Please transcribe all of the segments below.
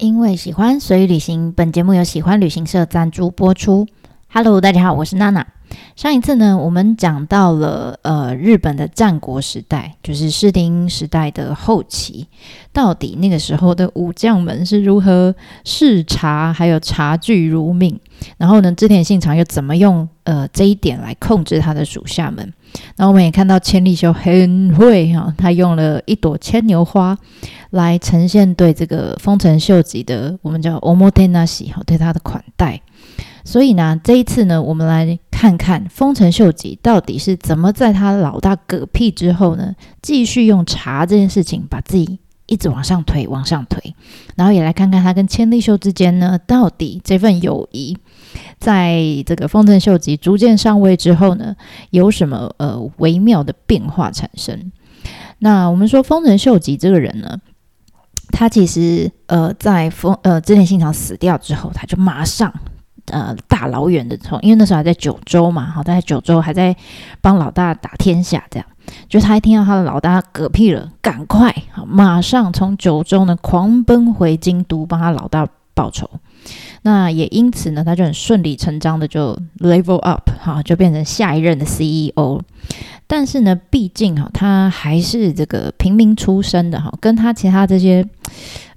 因为喜欢，所以旅行。本节目由喜欢旅行社赞助播出。Hello，大家好，我是娜娜。上一次呢，我们讲到了呃日本的战国时代，就是室町时代的后期，到底那个时候的武将们是如何视察还有察具如命，然后呢，织田信长又怎么用呃这一点来控制他的属下们？然后我们也看到千利休很会哈，他用了一朵牵牛花来呈现对这个丰臣秀吉的我们叫 omotenashi 哈对他的款待。所以呢，这一次呢，我们来看看丰臣秀吉到底是怎么在他老大嗝屁之后呢，继续用茶这件事情把自己一直往上推，往上推。然后也来看看他跟千利休之间呢，到底这份友谊。在这个丰臣秀吉逐渐上位之后呢，有什么呃微妙的变化产生？那我们说丰臣秀吉这个人呢，他其实呃在丰呃织田信长死掉之后，他就马上呃大老远的从，因为那时候还在九州嘛，好，在九州还在帮老大打天下，这样，就他一听到他的老大嗝屁了，赶快好马上从九州呢狂奔回京都，帮他老大报仇。那也因此呢，他就很顺理成章的就 level up 哈，就变成下一任的 CEO。但是呢，毕竟哈，他还是这个平民出身的哈，跟他其他这些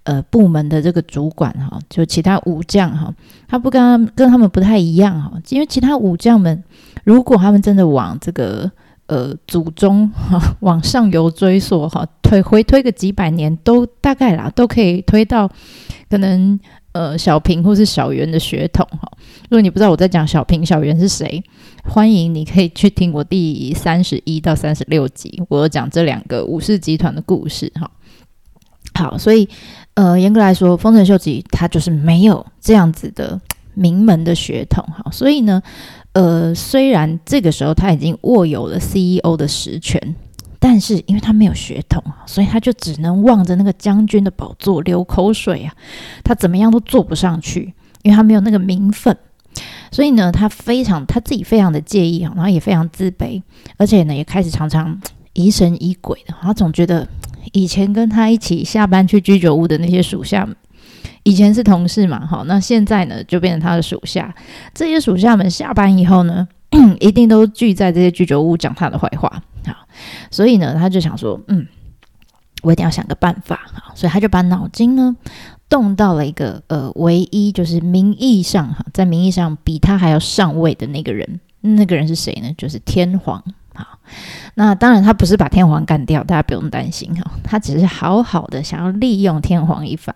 呃部门的这个主管哈，就其他武将哈，他不跟他跟他们不太一样哈，因为其他武将们如果他们真的往这个呃祖宗哈 往上游追溯哈，推回推个几百年都大概啦，都可以推到可能。呃，小平或是小圆的血统哈。如果你不知道我在讲小平、小圆是谁，欢迎你可以去听我第三十一到三十六集，我讲这两个武士集团的故事哈。好，所以呃，严格来说，丰臣秀吉他就是没有这样子的名门的血统哈。所以呢，呃，虽然这个时候他已经握有了 CEO 的实权。但是因为他没有血统啊所以他就只能望着那个将军的宝座流口水啊！他怎么样都坐不上去，因为他没有那个名分。所以呢，他非常他自己非常的介意啊，然后也非常自卑，而且呢，也开始常常疑神疑鬼的。他总觉得以前跟他一起下班去居酒屋的那些属下，以前是同事嘛，哈，那现在呢就变成他的属下。这些属下们下班以后呢，一定都聚在这些居酒屋讲他的坏话。好，所以呢，他就想说，嗯，我一定要想个办法。好，所以他就把脑筋呢动到了一个呃，唯一就是名义上哈，在名义上比他还要上位的那个人，那个人是谁呢？就是天皇。好，那当然他不是把天皇干掉，大家不用担心哈，他只是好好的想要利用天皇一番，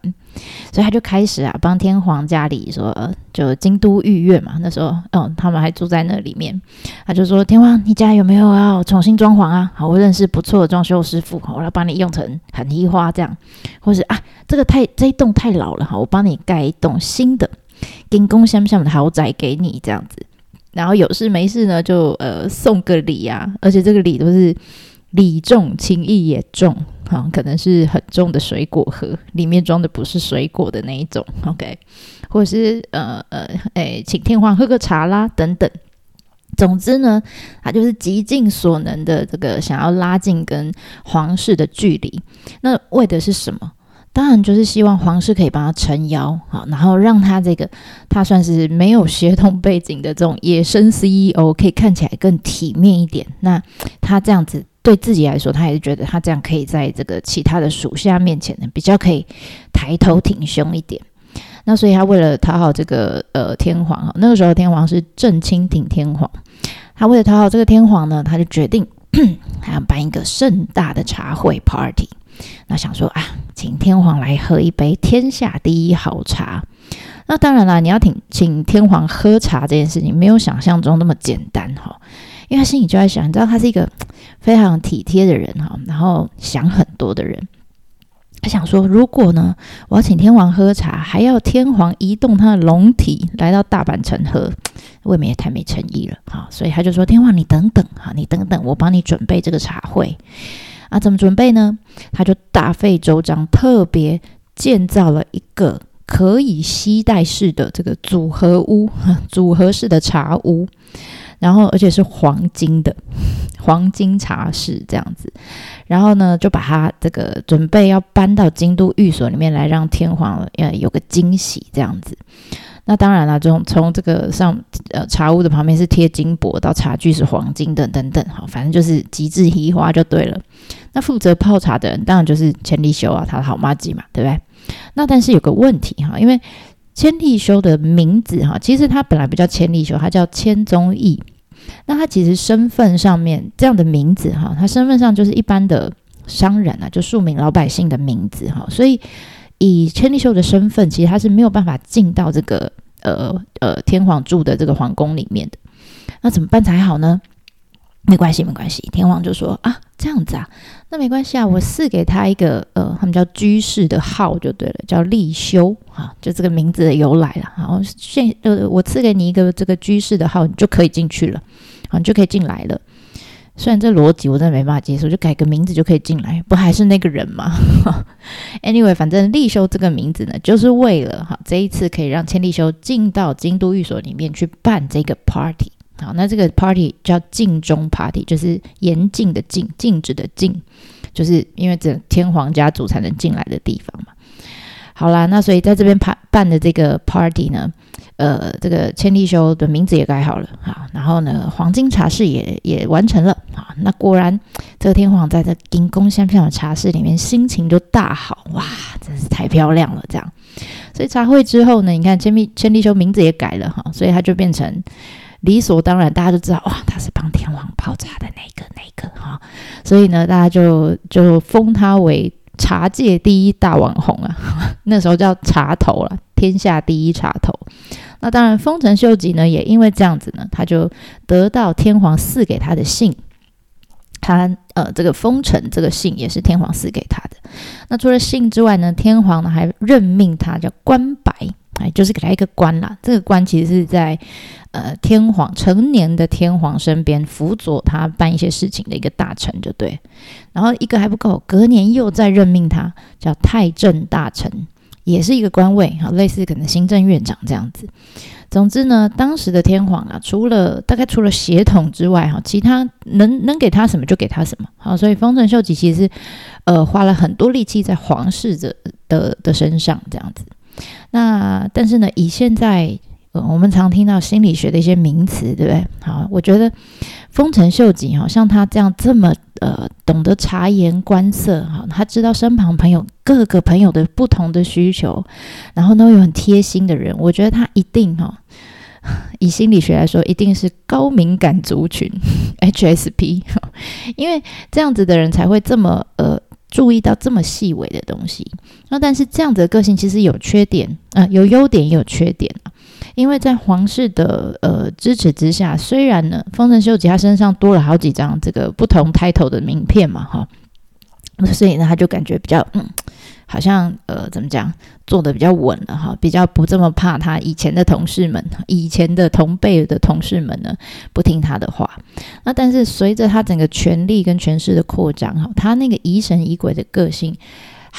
所以他就开始啊帮天皇家里说，就京都御苑嘛，那时候嗯他们还住在那里面，他就说天皇你家有没有要重新装潢啊？好，我认识不错的装修师傅，我来帮你用成很一花这样，或是啊这个太这一栋太老了哈，我帮你盖一栋新的，金宫相像的豪宅给你这样子。然后有事没事呢，就呃送个礼啊，而且这个礼都是礼重情义也重，哈，可能是很重的水果盒，里面装的不是水果的那一种，OK，或者是呃呃，哎，请天皇喝个茶啦，等等。总之呢，他就是极尽所能的这个想要拉近跟皇室的距离，那为的是什么？当然就是希望皇室可以帮他撑腰，好，然后让他这个他算是没有血统背景的这种野生 CEO 可以看起来更体面一点。那他这样子对自己来说，他也是觉得他这样可以在这个其他的属下面前呢，比较可以抬头挺胸一点。那所以他为了讨好这个呃天皇，那个时候天皇是正清挺天皇，他为了讨好这个天皇呢，他就决定 还要办一个盛大的茶会 party。那想说啊，请天皇来喝一杯天下第一好茶。那当然了，你要请请天皇喝茶这件事情，没有想象中那么简单哈。因为他心里就在想，你知道他是一个非常体贴的人哈，然后想很多的人。他想说，如果呢，我要请天皇喝茶，还要天皇移动他的龙体来到大阪城喝，未免也太没诚意了哈。所以他就说：“天皇，你等等哈，你等等，我帮你准备这个茶会。”啊，怎么准备呢？他就大费周章，特别建造了一个可以携带式的这个组合屋，组合式的茶屋，然后而且是黄金的黄金茶室这样子，然后呢就把它这个准备要搬到京都寓所里面来，让天皇呃有个惊喜这样子。那当然了，从从这个上呃茶屋的旁边是贴金箔，到茶具是黄金的等等，好，反正就是极致移花就对了。那负责泡茶的人当然就是千利休啊，他的好妈吉嘛，对不对？那但是有个问题哈，因为千利休的名字哈，其实他本来不叫千利休，他叫千宗义。那他其实身份上面这样的名字哈，他身份上就是一般的商人啊，就庶民老百姓的名字哈，所以。以千利休的身份，其实他是没有办法进到这个呃呃天皇住的这个皇宫里面的。那怎么办才好呢？没关系，没关系。天皇就说啊，这样子啊，那没关系啊，我赐给他一个呃，他们叫居士的号就对了，叫立修啊，就这个名字的由来了。然后现呃，我赐给你一个这个居士的号，你就可以进去了，啊，你就可以进来了。虽然这逻辑我真的没办法接受，就改个名字就可以进来，不还是那个人吗？Anyway，反正立修这个名字呢，就是为了哈这一次可以让千利休进到京都寓所里面去办这个 party。好，那这个 party 叫禁中 party，就是严禁的禁，禁止的禁，就是因为这天皇家族才能进来的地方嘛。好啦，那所以在这边办办的这个 party 呢。呃，这个千利休的名字也改好了啊，然后呢，黄金茶室也也完成了啊。那果然，这个天皇在这金宫香飘的茶室里面，心情就大好哇，真是太漂亮了这样。所以茶会之后呢，你看千利千利休名字也改了哈，所以他就变成理所当然，大家都知道哇，他是帮天皇泡茶的那个那个哈。所以呢，大家就就封他为茶界第一大网红啊，那时候叫茶头了，天下第一茶头。那当然，丰臣秀吉呢，也因为这样子呢，他就得到天皇赐给他的信。他呃，这个丰臣这个信也是天皇赐给他的。那除了信之外呢，天皇呢还任命他叫官白，哎，就是给他一个官啦。这个官其实是在呃天皇成年的天皇身边辅佐他办一些事情的一个大臣，就对。然后一个还不够，隔年又再任命他叫太政大臣。也是一个官位，哈，类似可能行政院长这样子。总之呢，当时的天皇啊，除了大概除了协统之外，哈，其他能能给他什么就给他什么，好，所以丰臣秀吉其实呃花了很多力气在皇室的的的身上这样子。那但是呢，以现在。我们常听到心理学的一些名词，对不对？好，我觉得丰臣秀吉哈，像他这样这么呃懂得察言观色哈，他知道身旁朋友各个朋友的不同的需求，然后呢又很贴心的人，我觉得他一定哈，以心理学来说，一定是高敏感族群 HSP，因为这样子的人才会这么呃注意到这么细微的东西。那但是这样子的个性其实有缺点啊，有优点也有缺点啊。因为在皇室的呃支持之下，虽然呢，丰臣秀吉他身上多了好几张这个不同 title 的名片嘛，哈，所以呢，他就感觉比较嗯，好像呃怎么讲，做的比较稳了哈，比较不这么怕他以前的同事们，以前的同辈的同事们呢不听他的话。那但是随着他整个权力跟权势的扩张，哈，他那个疑神疑鬼的个性。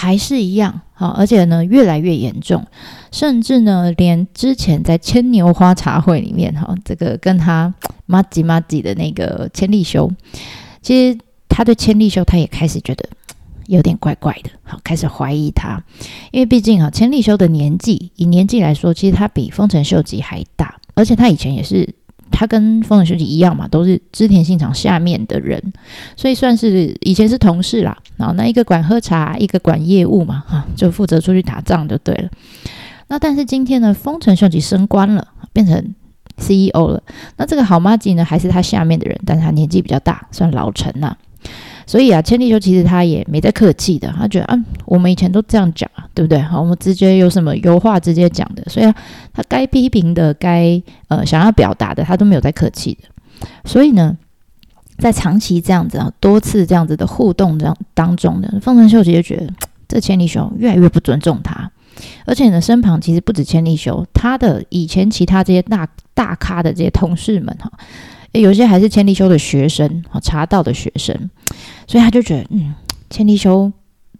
还是一样好，而且呢越来越严重，甚至呢连之前在牵牛花茶会里面哈，这个跟他 妈吉妈吉的那个千利休，其实他对千利休他也开始觉得 有点怪怪的，好开始怀疑他，因为毕竟哈千利休的年纪以年纪来说，其实他比丰臣秀吉还大，而且他以前也是。他跟丰臣秀吉一样嘛，都是织田信长下面的人，所以算是以前是同事啦。然后那一个管喝茶，一个管业务嘛，哈，就负责出去打仗就对了。那但是今天呢，丰臣秀吉升官了，变成 CEO 了。那这个好妈吉呢，还是他下面的人，但是他年纪比较大，算老臣呐。所以啊，千利休其实他也没在客气的，他觉得啊，我们以前都这样讲啊，对不对？好，我们直接有什么有话直接讲的，所以他该批评的、该呃想要表达的，他都没有在客气的。所以呢，在长期这样子啊，多次这样子的互动这样当中呢，丰臣秀吉就觉得这千利休越来越不尊重他，而且呢，身旁其实不止千利休，他的以前其他这些大大咖的这些同事们哈。有些还是千利休的学生，哈，茶道的学生，所以他就觉得，嗯，千利休，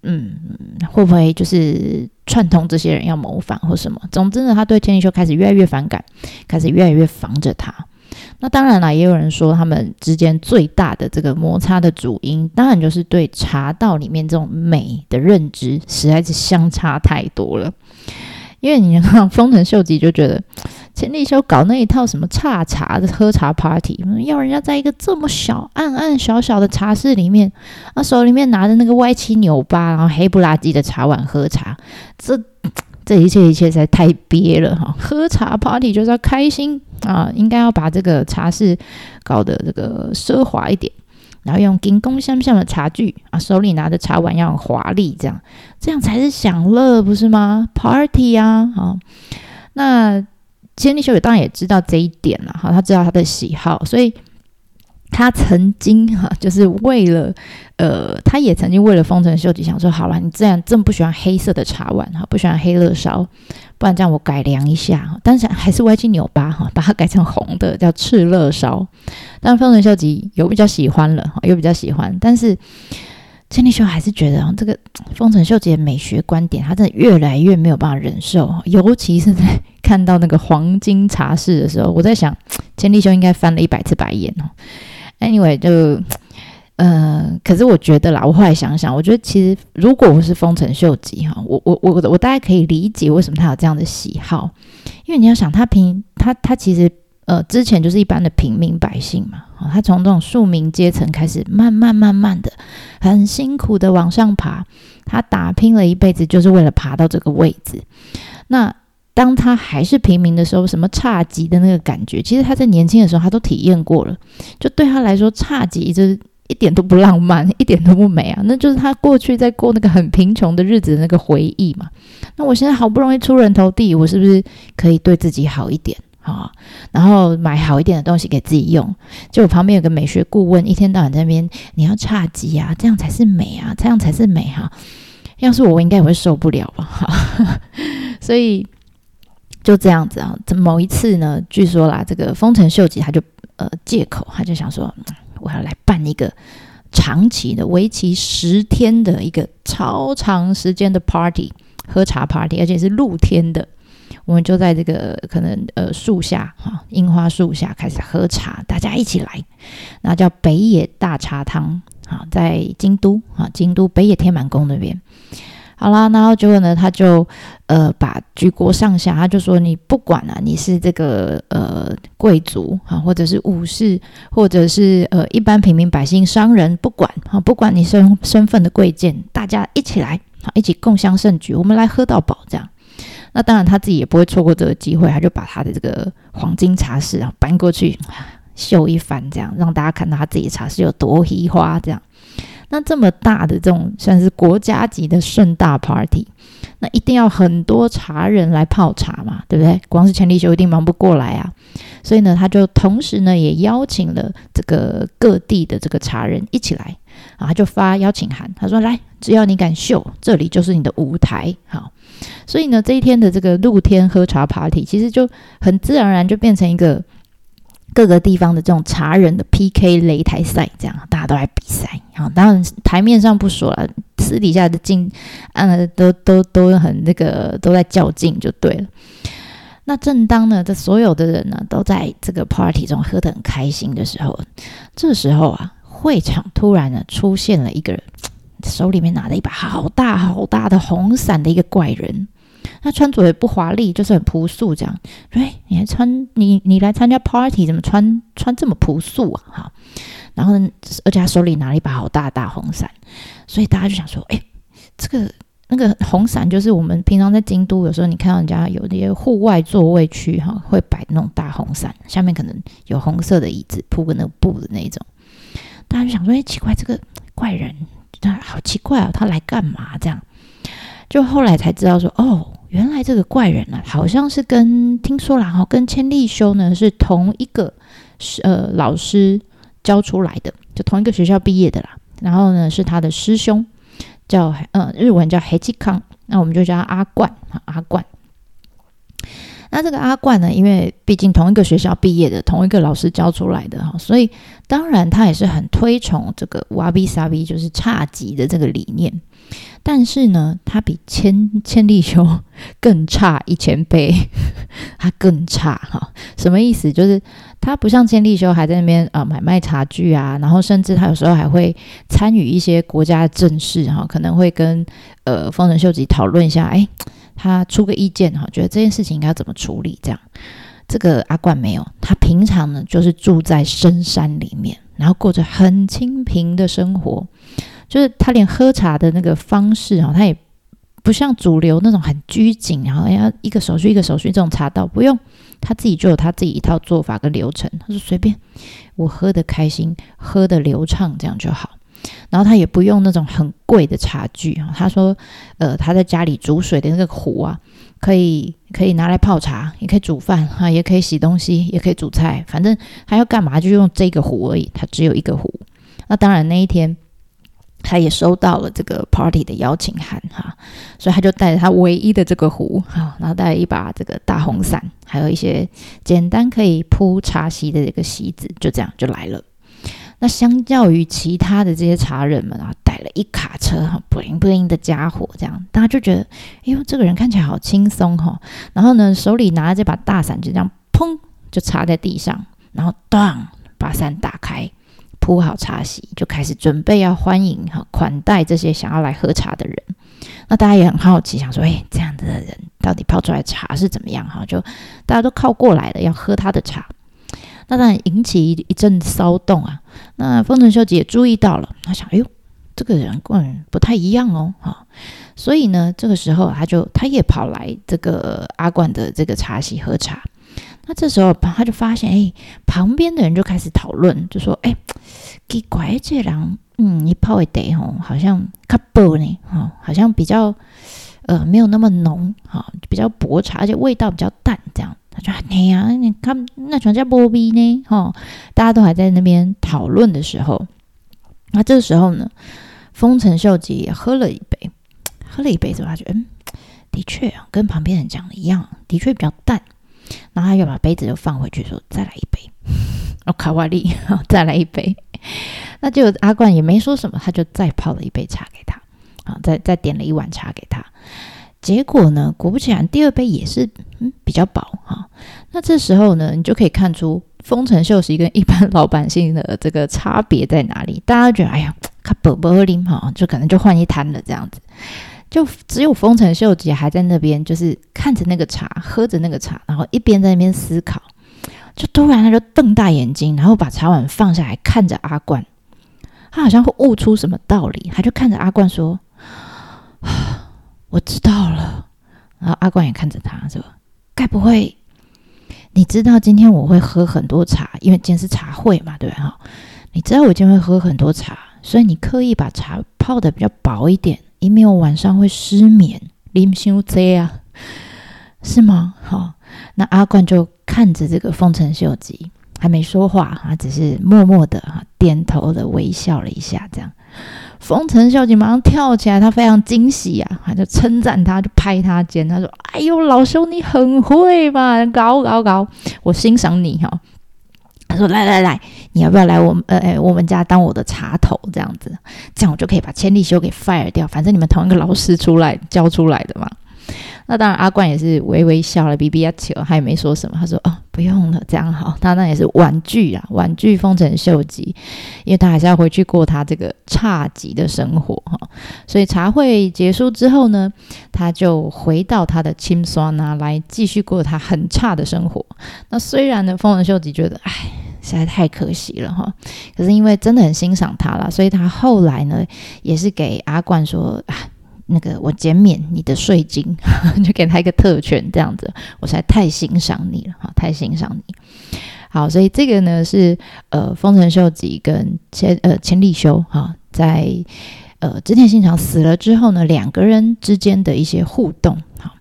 嗯，会不会就是串通这些人要谋反或什么。总之呢，他对千利休开始越来越反感，开始越来越防着他。那当然了，也有人说他们之间最大的这个摩擦的主因，当然就是对茶道里面这种美的认知实在是相差太多了。因为你看丰臣秀吉就觉得千利休搞那一套什么茶茶的喝茶 party，要人家在一个这么小暗暗小小的茶室里面，啊手里面拿着那个歪七扭八然后黑不拉几的茶碗喝茶，这这一切一切实在太憋了哈！喝茶 party 就是要开心啊，应该要把这个茶室搞得这个奢华一点。然后用金光相像的茶具啊，手里拿着茶碗要华丽，这样这样才是享乐，不是吗？Party 啊，好，那千利休也当然也知道这一点了，哈，他知道他的喜好，所以。他曾经哈，就是为了，呃，他也曾经为了丰臣秀吉想说，好了，你这样这么不喜欢黑色的茶碗哈，不喜欢黑乐烧，不然这样我改良一下，哈但是还是歪七扭八哈，把它改成红的，叫赤乐烧。但丰臣秀吉有比较喜欢了，哈有比较喜欢，但是千利休还是觉得这个丰臣秀吉的美学观点，他真的越来越没有办法忍受，尤其是在看到那个黄金茶室的时候，我在想，千利休应该翻了一百次白眼哦。Anyway，就呃，可是我觉得啦，我后来想想，我觉得其实如果我是丰臣秀吉哈，我我我我大概可以理解为什么他有这样的喜好，因为你要想他平他他其实呃之前就是一般的平民百姓嘛，他从这种庶民阶层开始，慢慢慢慢的很辛苦的往上爬，他打拼了一辈子就是为了爬到这个位置，那。当他还是平民的时候，什么差级的那个感觉，其实他在年轻的时候他都体验过了。就对他来说，差级这一点都不浪漫，一点都不美啊！那就是他过去在过那个很贫穷的日子的那个回忆嘛。那我现在好不容易出人头地，我是不是可以对自己好一点啊？然后买好一点的东西给自己用。就我旁边有个美学顾问，一天到晚在那边，你要差级啊，这样才是美啊，这样才是美哈。要是我，我应该也会受不了吧？所以。就这样子啊，某一次呢，据说啦，这个丰臣秀吉他就呃借口，他就想说，我要来办一个长期的、为期十天的一个超长时间的 party，喝茶 party，而且是露天的。我们就在这个可能呃树下哈，樱花树下开始喝茶，大家一起来，那叫北野大茶汤啊，在京都啊，京都北野天满宫那边。好啦，然后结果呢，他就呃把举国上下，他就说你不管啊，你是这个呃贵族啊，或者是武士，或者是呃一般平民百姓、商人，不管啊，不管你身身份的贵贱，大家一起来，啊一起共襄盛举，我们来喝到饱这样。那当然他自己也不会错过这个机会，他就把他的这个黄金茶室啊搬过去秀一番，这样让大家看到他自己茶室有多花这样。那这么大的这种算是国家级的盛大 party，那一定要很多茶人来泡茶嘛，对不对？光是千利休一定忙不过来啊，所以呢，他就同时呢也邀请了这个各地的这个茶人一起来啊，他就发邀请函，他说来，只要你敢秀，这里就是你的舞台，好，所以呢，这一天的这个露天喝茶 party，其实就很自然而然就变成一个。各个地方的这种茶人的 PK 擂台赛，这样大家都来比赛啊。当然台面上不说了，私底下的竞，呃，都都都很那个都在较劲就对了。那正当呢，这所有的人呢都在这个 party 中喝得很开心的时候，这时候啊，会场突然呢出现了一个人，手里面拿着一把好大好大的红伞的一个怪人。他穿着也不华丽，就是很朴素这样。哎，你还穿你你来参加 party，怎么穿穿这么朴素啊？哈，然后呢，而且他手里拿了一把好大的大红伞，所以大家就想说，哎，这个那个红伞就是我们平常在京都有时候你看到人家有那些户外座位区哈，会摆那种大红伞，下面可能有红色的椅子铺个那个布的那种。大家就想说，哎，奇怪，这个怪人他好奇怪啊，他来干嘛？这样，就后来才知道说，哦。原来这个怪人呢，好像是跟听说了哈，跟千利休呢是同一个是呃老师教出来的，就同一个学校毕业的啦。然后呢是他的师兄，叫呃日文叫黑吉康，那我们就叫他阿冠啊阿冠。那这个阿冠呢，因为毕竟同一个学校毕业的，同一个老师教出来的哈，所以当然他也是很推崇这个哇比萨比，就是差级的这个理念。但是呢，他比千千利休 更差一千倍，他更差哈。什么意思？就是他不像千利休还在那边啊买卖茶具啊，然后甚至他有时候还会参与一些国家的政事哈，可能会跟呃丰臣秀吉讨论一下，哎，他出个意见哈，觉得这件事情应该怎么处理这样。这个阿冠没有，他平常呢就是住在深山里面，然后过着很清贫的生活。就是他连喝茶的那个方式哈，他也不像主流那种很拘谨，然后要一个手续一个手续这种茶道不用，他自己就有他自己一套做法跟流程。他说随便我喝的开心，喝的流畅这样就好。然后他也不用那种很贵的茶具哈。他说呃他在家里煮水的那个壶啊，可以可以拿来泡茶，也可以煮饭哈，也可以洗东西，也可以煮菜，反正他要干嘛就用这个壶而已。他只有一个壶。那当然那一天。他也收到了这个 party 的邀请函哈，所以他就带着他唯一的这个壶哈，然后带了一把这个大红伞，还有一些简单可以铺茶席的这个席子，就这样就来了。那相较于其他的这些茶人们啊，带了一卡车哈，bling bling 的家伙，这样大家就觉得，哎呦，这个人看起来好轻松哈。然后呢，手里拿着这把大伞，就这样砰就插在地上，然后当把伞打开。铺好茶席，就开始准备要欢迎哈款待这些想要来喝茶的人。那大家也很好奇，想说，哎，这样子的人到底泡出来茶是怎么样？哈，就大家都靠过来了，要喝他的茶。那当然引起一阵骚动啊。那丰臣秀吉也注意到了，他想，哎呦，这个人跟人不太一样哦，哈。所以呢，这个时候他就他也跑来这个阿冠的这个茶席喝茶。那这时候他就发现，哎，旁边的人就开始讨论，就说，哎，奇怪，这人，嗯，一泡一得吼，好像卡薄呢，哈，好像比较，呃，没有那么浓，哈，比较薄茶，而且味道比较淡，这样，他就，哎呀，你看那全叫波比呢，哈，大家都还在那边讨论的时候，那这时候呢，丰臣秀吉也喝了一杯，喝了一杯之后，他觉得，嗯，的确啊，跟旁边人讲的一样，的确比较淡。然后他又把杯子又放回去，说：“再来一杯。”哦，卡瓦利，再来一杯。那就阿冠也没说什么，他就再泡了一杯茶给他，啊，再再点了一碗茶给他。结果呢，果不其然，第二杯也是嗯比较薄哈。那这时候呢，你就可以看出丰臣秀吉跟一般老百姓的这个差别在哪里。大家觉得，哎呀，卡薄薄啉哈，就可能就换一摊了这样子。就只有丰臣秀吉还在那边，就是看着那个茶，喝着那个茶，然后一边在那边思考。就突然他就瞪大眼睛，然后把茶碗放下来，看着阿冠。他好像会悟出什么道理，他就看着阿冠说：“我知道了。”然后阿冠也看着他说：“该不会你知道今天我会喝很多茶，因为今天是茶会嘛，对哈？你知道我今天会喝很多茶，所以你刻意把茶泡的比较薄一点。”以免我晚上会失眠，林修这啊，是吗？好，那阿冠就看着这个丰臣秀吉，还没说话，他只是默默的哈点头的微笑了一下，这样，丰臣秀吉马上跳起来，他非常惊喜啊，他就称赞他，就拍他肩，他说：“哎呦，老兄你很会嘛，搞搞搞，我欣赏你哈。”他说：“来来来，你要不要来我们呃我们家当我的茶头这样子？这样我就可以把千利休给 fire 掉。反正你们同一个老师出来教出来的嘛。那当然，阿冠也是微微笑了，比比亚球，他也没说什么。他说：‘哦，不用了，这样好。’他那也是婉拒啊，婉拒丰臣秀吉，因为他还是要回去过他这个差级的生活哈。所以茶会结束之后呢，他就回到他的青酸啊，来继续过他很差的生活。那虽然呢，丰臣秀吉觉得，哎。”实在太可惜了哈，可是因为真的很欣赏他了，所以他后来呢也是给阿冠说啊，那个我减免你的税金，就给他一个特权这样子，我实在太欣赏你了哈，太欣赏你。好，所以这个呢是呃丰臣秀吉跟千呃千利休哈，在呃织田信长死了之后呢，两个人之间的一些互动哈。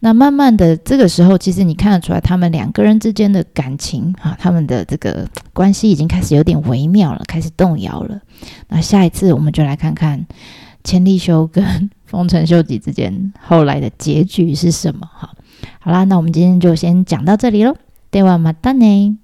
那慢慢的，这个时候其实你看得出来，他们两个人之间的感情哈，他们的这个关系已经开始有点微妙了，开始动摇了。那下一次我们就来看看千利休跟丰臣秀吉之间后来的结局是什么哈。 好啦，那我们今天就先讲到这里喽。ではまたね。